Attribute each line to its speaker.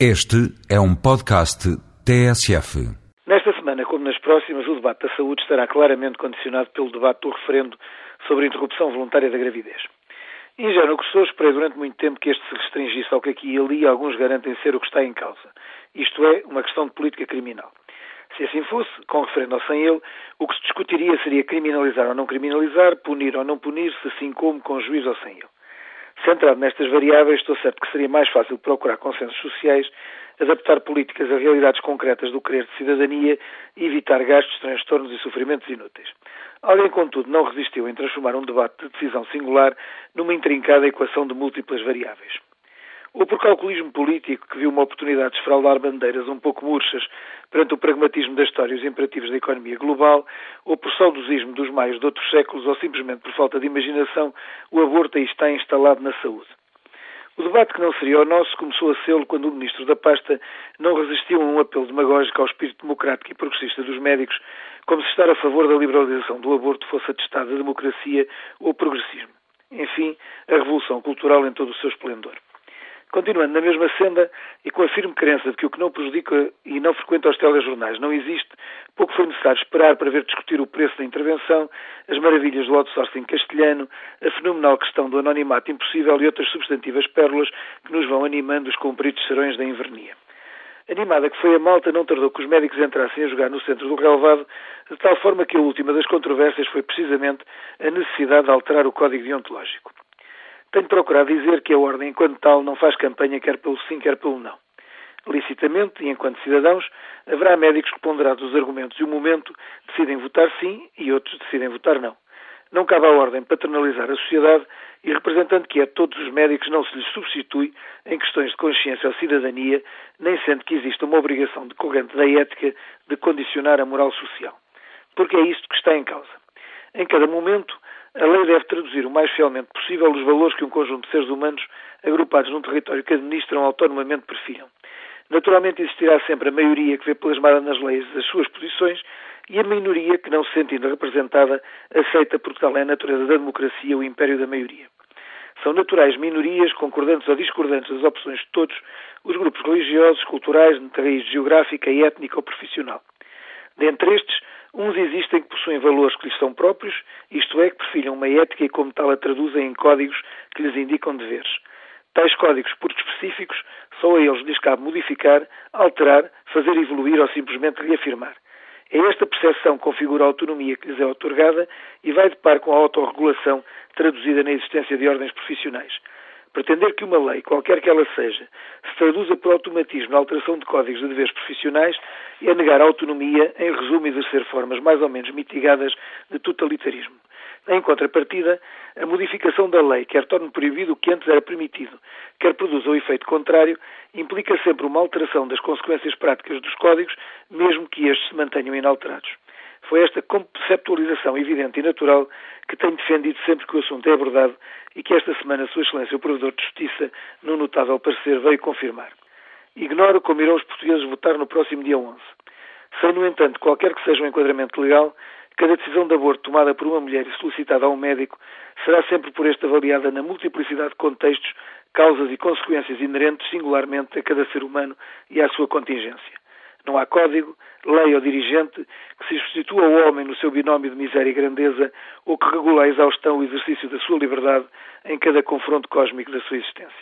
Speaker 1: Este é um podcast TSF.
Speaker 2: Nesta semana, como nas próximas, o debate da saúde estará claramente condicionado pelo debate do referendo sobre a interrupção voluntária da gravidez. Ingênuo que sou, esperei durante muito tempo que este se restringisse ao que aqui e ali alguns garantem ser o que está em causa. Isto é, uma questão de política criminal. Se assim fosse, com referendo ou sem ele, o que se discutiria seria criminalizar ou não criminalizar, punir ou não punir, se assim como com juiz ou sem ele. Centrado nestas variáveis, estou certo que seria mais fácil procurar consensos sociais, adaptar políticas a realidades concretas do querer de cidadania e evitar gastos, transtornos e sofrimentos inúteis. Alguém, contudo, não resistiu em transformar um debate de decisão singular numa intrincada equação de múltiplas variáveis ou por calculismo político que viu uma oportunidade de esfraldar bandeiras um pouco murchas perante o pragmatismo da história e os imperativos da economia global, ou por saudosismo dos maios de outros séculos, ou simplesmente por falta de imaginação, o aborto aí está instalado na saúde. O debate que não seria o nosso começou a ser quando o Ministro da Pasta não resistiu a um apelo demagógico ao espírito democrático e progressista dos médicos, como se estar a favor da liberalização do aborto fosse atestado a democracia ou progressismo. Enfim, a revolução cultural em todo o seu esplendor. Continuando na mesma senda e com a firme crença de que o que não prejudica e não frequenta os telejornais não existe, pouco foi necessário esperar para ver discutir o preço da intervenção, as maravilhas do outsourcing castelhano, a fenomenal questão do anonimato impossível e outras substantivas pérolas que nos vão animando os compridos serões da invernia. Animada que foi a malta, não tardou que os médicos entrassem a jogar no centro do relevado, de tal forma que a última das controvérsias foi precisamente a necessidade de alterar o código deontológico. Tenho procurado dizer que a Ordem, enquanto tal, não faz campanha quer pelo sim, quer pelo não. Licitamente, e enquanto cidadãos, haverá médicos que, ponderados os argumentos e o momento, decidem votar sim e outros decidem votar não. Não cabe à Ordem paternalizar a sociedade e, representando que é todos os médicos, não se lhes substitui em questões de consciência ou cidadania, nem sendo que exista uma obrigação decorrente da ética de condicionar a moral social. Porque é isto que está em causa. Em cada momento, a lei deve traduzir o mais fielmente possível os valores que um conjunto de seres humanos agrupados num território que administram autonomamente prefiram. Naturalmente existirá sempre a maioria que vê plasmada nas leis as suas posições e a minoria que, não se sentindo representada, aceita porque tal é a natureza da democracia, o império da maioria. São naturais minorias, concordantes ou discordantes das opções de todos, os grupos religiosos, culturais, de raiz geográfica, étnica ou profissional. Dentre estes, Uns existem que possuem valores que lhes são próprios, isto é, que perfilham uma ética e como tal a traduzem em códigos que lhes indicam deveres. Tais códigos, por específicos, só a eles lhes cabe modificar, alterar, fazer evoluir ou simplesmente reafirmar. É esta percepção que configura a autonomia que lhes é otorgada e vai de par com a autorregulação traduzida na existência de ordens profissionais. Pretender que uma lei, qualquer que ela seja, se traduza por automatismo na alteração de códigos de deveres profissionais é negar a autonomia, em resumo, exercer formas mais ou menos mitigadas de totalitarismo. Em contrapartida, a modificação da lei, quer torne proibido o que antes era permitido, quer produza o efeito contrário, implica sempre uma alteração das consequências práticas dos códigos, mesmo que estes se mantenham inalterados. Foi esta conceptualização evidente e natural que tenho defendido sempre que o assunto é abordado e que esta semana Sua Excelência o Provedor de Justiça, num notável parecer, veio confirmar. Ignoro como irão os portugueses votar no próximo dia 11. Sem, no entanto, qualquer que seja o um enquadramento legal, cada decisão de aborto tomada por uma mulher e solicitada a um médico será sempre por este avaliada na multiplicidade de contextos, causas e consequências inerentes singularmente a cada ser humano e à sua contingência. Não há código, lei ou dirigente que se substitua ao homem no seu binómio de miséria e grandeza ou que regula a exaustão e exercício da sua liberdade em cada confronto cósmico da sua existência.